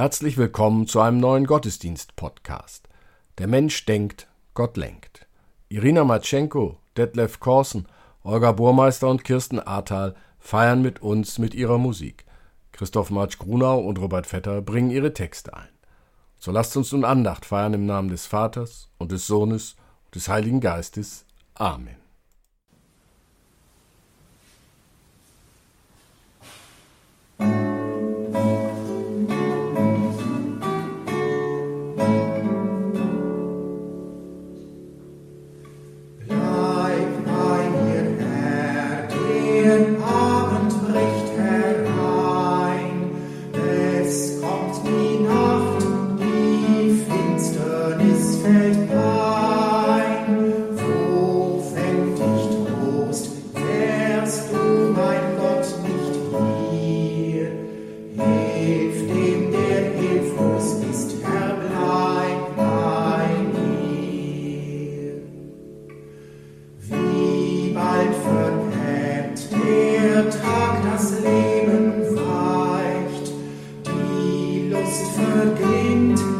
Herzlich willkommen zu einem neuen Gottesdienst-Podcast. Der Mensch denkt, Gott lenkt. Irina Matschenko, Detlef Korsen, Olga Burmeister und Kirsten Ahrtal feiern mit uns mit ihrer Musik. Christoph Marsch Grunau und Robert Vetter bringen ihre Texte ein. So lasst uns nun Andacht feiern im Namen des Vaters und des Sohnes und des Heiligen Geistes. Amen. gained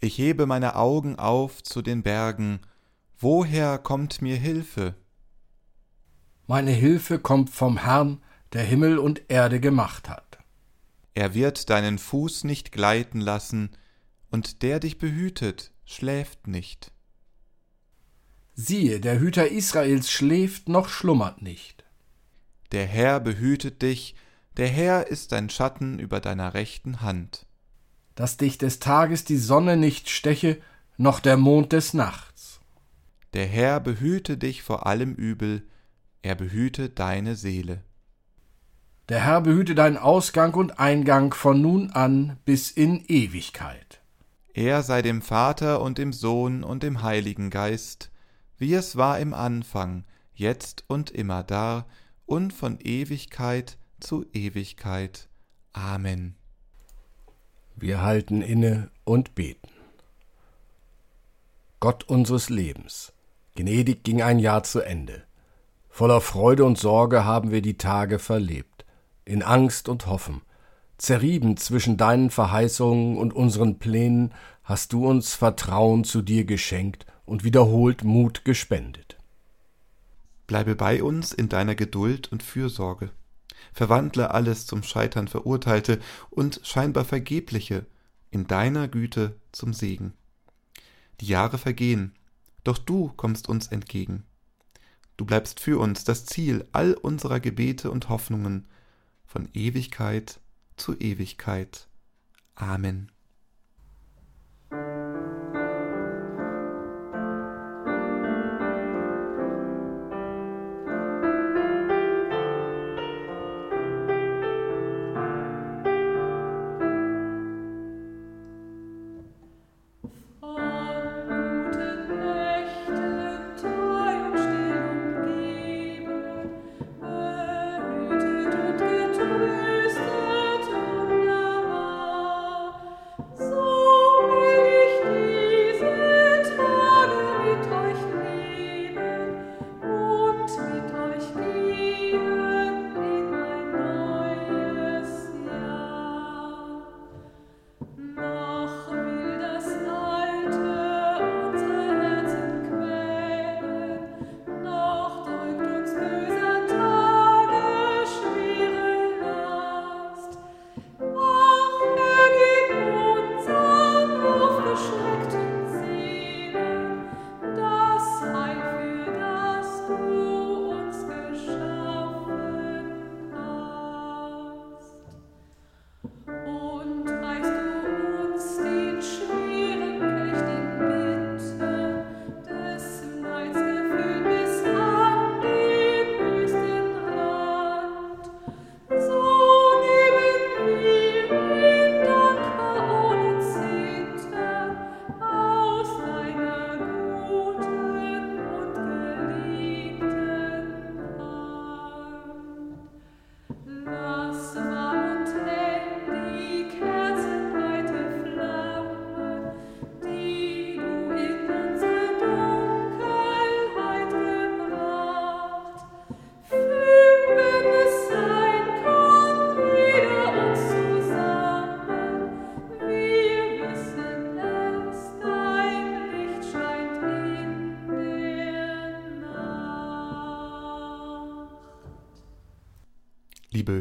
Ich hebe meine Augen auf zu den Bergen, woher kommt mir Hilfe? Meine Hilfe kommt vom Herrn, der Himmel und Erde gemacht hat. Er wird deinen Fuß nicht gleiten lassen, und der dich behütet, schläft nicht. Siehe, der Hüter Israels schläft noch schlummert nicht. Der Herr behütet dich, der Herr ist dein Schatten über deiner rechten Hand. Dass dich des Tages die Sonne nicht steche, noch der Mond des Nachts. Der Herr behüte dich vor allem Übel, er behüte deine Seele. Der Herr behüte deinen Ausgang und Eingang von nun an bis in Ewigkeit. Er sei dem Vater und dem Sohn und dem Heiligen Geist, wie es war im Anfang, jetzt und immer da, und von Ewigkeit zu Ewigkeit. Amen. Wir halten inne und beten. Gott unseres Lebens, gnädig ging ein Jahr zu Ende. Voller Freude und Sorge haben wir die Tage verlebt, in Angst und Hoffen. Zerrieben zwischen deinen Verheißungen und unseren Plänen hast du uns Vertrauen zu dir geschenkt und wiederholt Mut gespendet. Bleibe bei uns in deiner Geduld und Fürsorge. Verwandle alles zum Scheitern Verurteilte und scheinbar Vergebliche in deiner Güte zum Segen. Die Jahre vergehen, doch du kommst uns entgegen. Du bleibst für uns das Ziel all unserer Gebete und Hoffnungen von Ewigkeit zu Ewigkeit. Amen.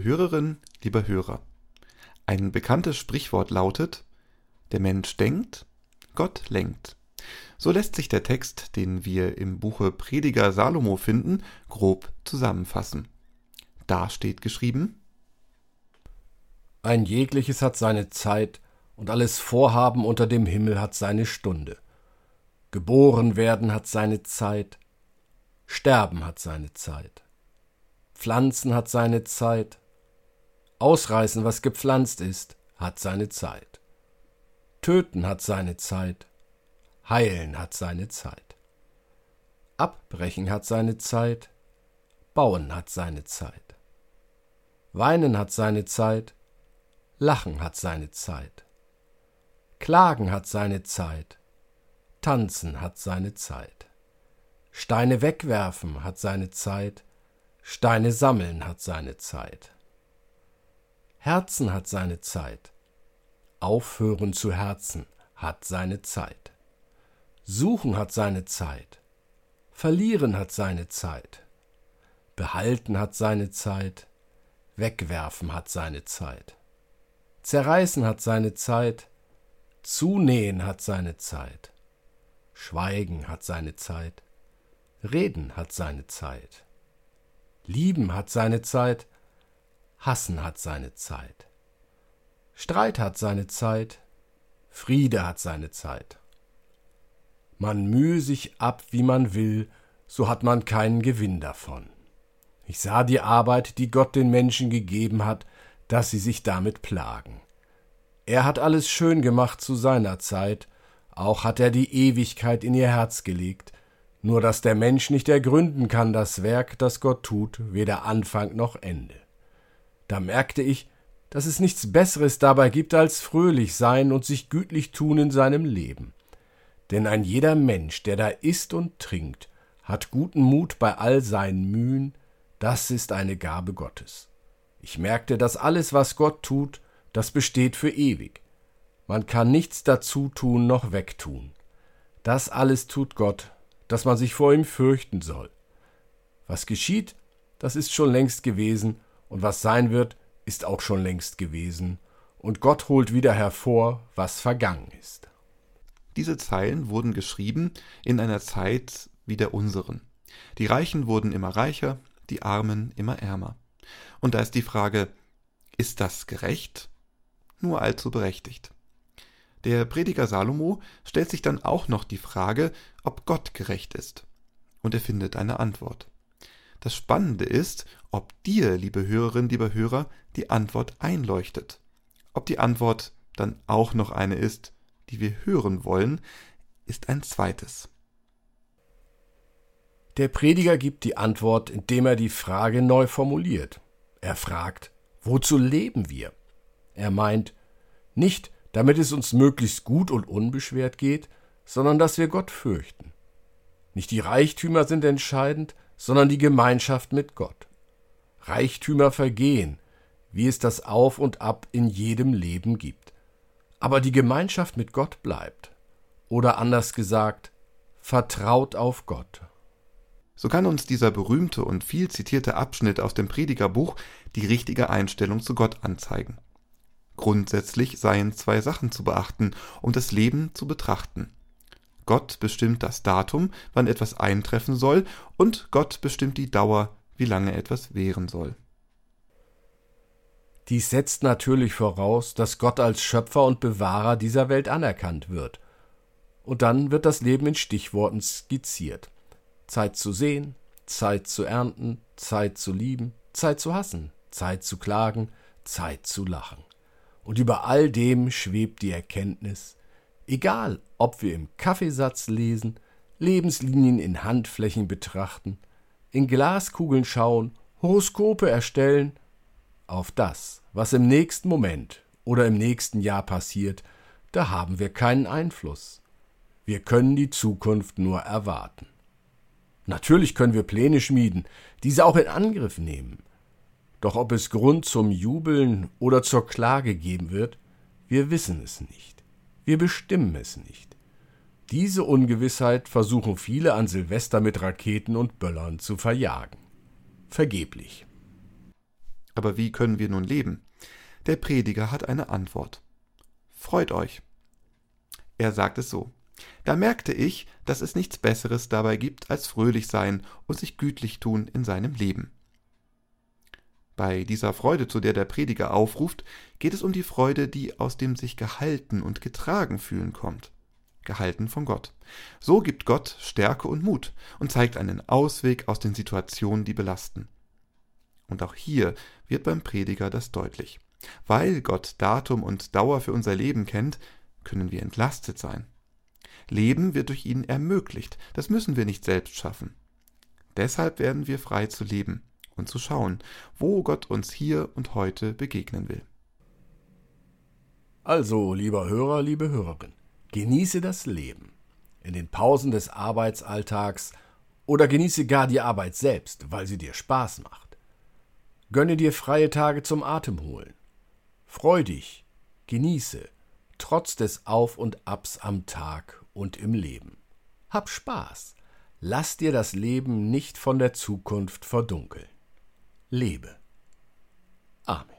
Hörerin, lieber Hörer, ein bekanntes Sprichwort lautet, der Mensch denkt, Gott lenkt. So lässt sich der Text, den wir im Buche Prediger Salomo finden, grob zusammenfassen. Da steht geschrieben Ein jegliches hat seine Zeit, und alles Vorhaben unter dem Himmel hat seine Stunde. Geboren werden hat seine Zeit, Sterben hat seine Zeit. Pflanzen hat seine Zeit. Ausreißen, was gepflanzt ist, hat seine Zeit. Töten hat seine Zeit. Heilen hat seine Zeit. Abbrechen hat seine Zeit. Bauen hat seine Zeit. Weinen hat seine Zeit. Lachen hat seine Zeit. Klagen hat seine Zeit. Tanzen hat seine Zeit. Steine wegwerfen hat seine Zeit. Steine sammeln hat seine Zeit. Herzen hat seine Zeit. Aufhören zu Herzen hat seine Zeit. Suchen hat seine Zeit. Verlieren hat seine Zeit. Behalten hat seine Zeit. Wegwerfen hat seine Zeit. Zerreißen hat seine Zeit. Zunähen hat seine Zeit. Schweigen hat seine Zeit. Reden hat seine Zeit. Lieben hat seine Zeit, Hassen hat seine Zeit. Streit hat seine Zeit, Friede hat seine Zeit. Man mühe sich ab, wie man will, so hat man keinen Gewinn davon. Ich sah die Arbeit, die Gott den Menschen gegeben hat, dass sie sich damit plagen. Er hat alles schön gemacht zu seiner Zeit, auch hat er die Ewigkeit in ihr Herz gelegt, nur dass der Mensch nicht ergründen kann das Werk, das Gott tut, weder Anfang noch Ende. Da merkte ich, dass es nichts Besseres dabei gibt als fröhlich sein und sich gütlich tun in seinem Leben. Denn ein jeder Mensch, der da isst und trinkt, hat guten Mut bei all seinen Mühen, das ist eine Gabe Gottes. Ich merkte, dass alles, was Gott tut, das besteht für ewig. Man kann nichts dazu tun noch wegtun. Das alles tut Gott, dass man sich vor ihm fürchten soll. Was geschieht, das ist schon längst gewesen, und was sein wird, ist auch schon längst gewesen, und Gott holt wieder hervor, was vergangen ist. Diese Zeilen wurden geschrieben in einer Zeit wie der unseren. Die Reichen wurden immer reicher, die Armen immer ärmer. Und da ist die Frage, ist das gerecht? nur allzu berechtigt. Der Prediger Salomo stellt sich dann auch noch die Frage, ob Gott gerecht ist. Und er findet eine Antwort. Das Spannende ist, ob dir, liebe Hörerin, lieber Hörer, die Antwort einleuchtet. Ob die Antwort dann auch noch eine ist, die wir hören wollen, ist ein zweites. Der Prediger gibt die Antwort, indem er die Frage neu formuliert. Er fragt, wozu leben wir? Er meint, nicht, damit es uns möglichst gut und unbeschwert geht, sondern dass wir Gott fürchten. Nicht die Reichtümer sind entscheidend, sondern die Gemeinschaft mit Gott. Reichtümer vergehen, wie es das Auf und Ab in jedem Leben gibt. Aber die Gemeinschaft mit Gott bleibt. Oder anders gesagt, vertraut auf Gott. So kann uns dieser berühmte und viel zitierte Abschnitt aus dem Predigerbuch die richtige Einstellung zu Gott anzeigen. Grundsätzlich seien zwei Sachen zu beachten, um das Leben zu betrachten. Gott bestimmt das Datum, wann etwas eintreffen soll, und Gott bestimmt die Dauer, wie lange etwas währen soll. Dies setzt natürlich voraus, dass Gott als Schöpfer und Bewahrer dieser Welt anerkannt wird. Und dann wird das Leben in Stichworten skizziert. Zeit zu sehen, Zeit zu ernten, Zeit zu lieben, Zeit zu hassen, Zeit zu klagen, Zeit zu lachen. Und über all dem schwebt die Erkenntnis, egal ob wir im Kaffeesatz lesen, Lebenslinien in Handflächen betrachten, in Glaskugeln schauen, Horoskope erstellen, auf das, was im nächsten Moment oder im nächsten Jahr passiert, da haben wir keinen Einfluss. Wir können die Zukunft nur erwarten. Natürlich können wir Pläne schmieden, diese auch in Angriff nehmen. Doch ob es Grund zum Jubeln oder zur Klage geben wird, wir wissen es nicht. Wir bestimmen es nicht. Diese Ungewissheit versuchen viele an Silvester mit Raketen und Böllern zu verjagen. Vergeblich. Aber wie können wir nun leben? Der Prediger hat eine Antwort. Freut euch. Er sagt es so. Da merkte ich, dass es nichts Besseres dabei gibt, als fröhlich sein und sich gütlich tun in seinem Leben. Bei dieser Freude, zu der der Prediger aufruft, geht es um die Freude, die aus dem sich gehalten und getragen fühlen kommt. Gehalten von Gott. So gibt Gott Stärke und Mut und zeigt einen Ausweg aus den Situationen, die belasten. Und auch hier wird beim Prediger das deutlich. Weil Gott Datum und Dauer für unser Leben kennt, können wir entlastet sein. Leben wird durch ihn ermöglicht. Das müssen wir nicht selbst schaffen. Deshalb werden wir frei zu leben und zu schauen, wo Gott uns hier und heute begegnen will. Also, lieber Hörer, liebe Hörerin, genieße das Leben in den Pausen des Arbeitsalltags oder genieße gar die Arbeit selbst, weil sie dir Spaß macht. Gönne dir freie Tage zum Atemholen. Freu dich, genieße, trotz des Auf und Abs am Tag und im Leben. Hab Spaß. Lass dir das Leben nicht von der Zukunft verdunkeln. Lebe. Amen.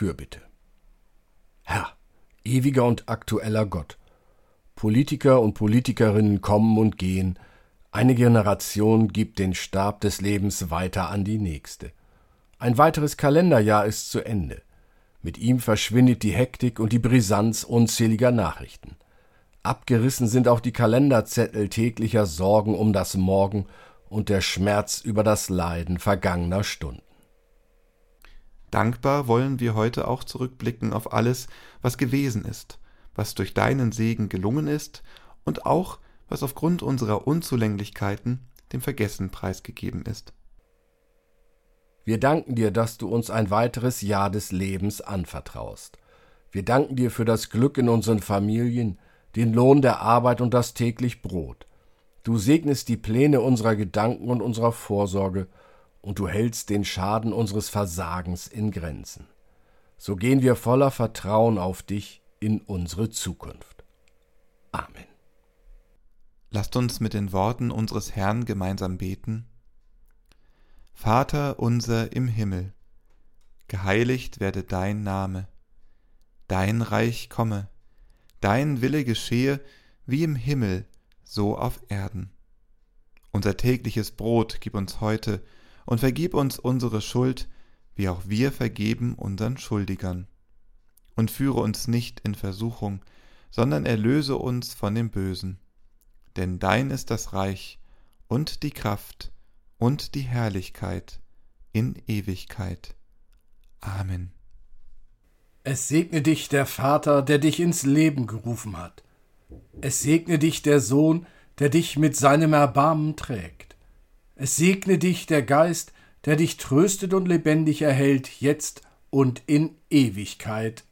Fürbitte. Herr, ewiger und aktueller Gott, Politiker und Politikerinnen kommen und gehen, eine Generation gibt den Stab des Lebens weiter an die nächste. Ein weiteres Kalenderjahr ist zu Ende. Mit ihm verschwindet die Hektik und die Brisanz unzähliger Nachrichten. Abgerissen sind auch die Kalenderzettel täglicher Sorgen um das Morgen und der Schmerz über das Leiden vergangener Stunden. Dankbar wollen wir heute auch zurückblicken auf alles, was gewesen ist, was durch deinen Segen gelungen ist und auch, was aufgrund unserer Unzulänglichkeiten dem Vergessen preisgegeben ist. Wir danken dir, dass du uns ein weiteres Jahr des Lebens anvertraust. Wir danken dir für das Glück in unseren Familien, den Lohn der Arbeit und das täglich Brot. Du segnest die Pläne unserer Gedanken und unserer Vorsorge, und du hältst den Schaden unseres Versagens in Grenzen. So gehen wir voller Vertrauen auf dich in unsere Zukunft. Amen. Lasst uns mit den Worten unseres Herrn gemeinsam beten. Vater unser im Himmel, geheiligt werde dein Name, dein Reich komme, dein Wille geschehe, wie im Himmel, so auf Erden. Unser tägliches Brot gib uns heute und vergib uns unsere Schuld, wie auch wir vergeben unseren Schuldigern. Und führe uns nicht in Versuchung, sondern erlöse uns von dem Bösen. Denn dein ist das Reich und die Kraft und die Herrlichkeit in Ewigkeit. Amen. Es segne dich der Vater, der dich ins Leben gerufen hat. Es segne dich der Sohn, der dich mit seinem Erbarmen trägt. Es segne dich der Geist, der dich tröstet und lebendig erhält, jetzt und in Ewigkeit.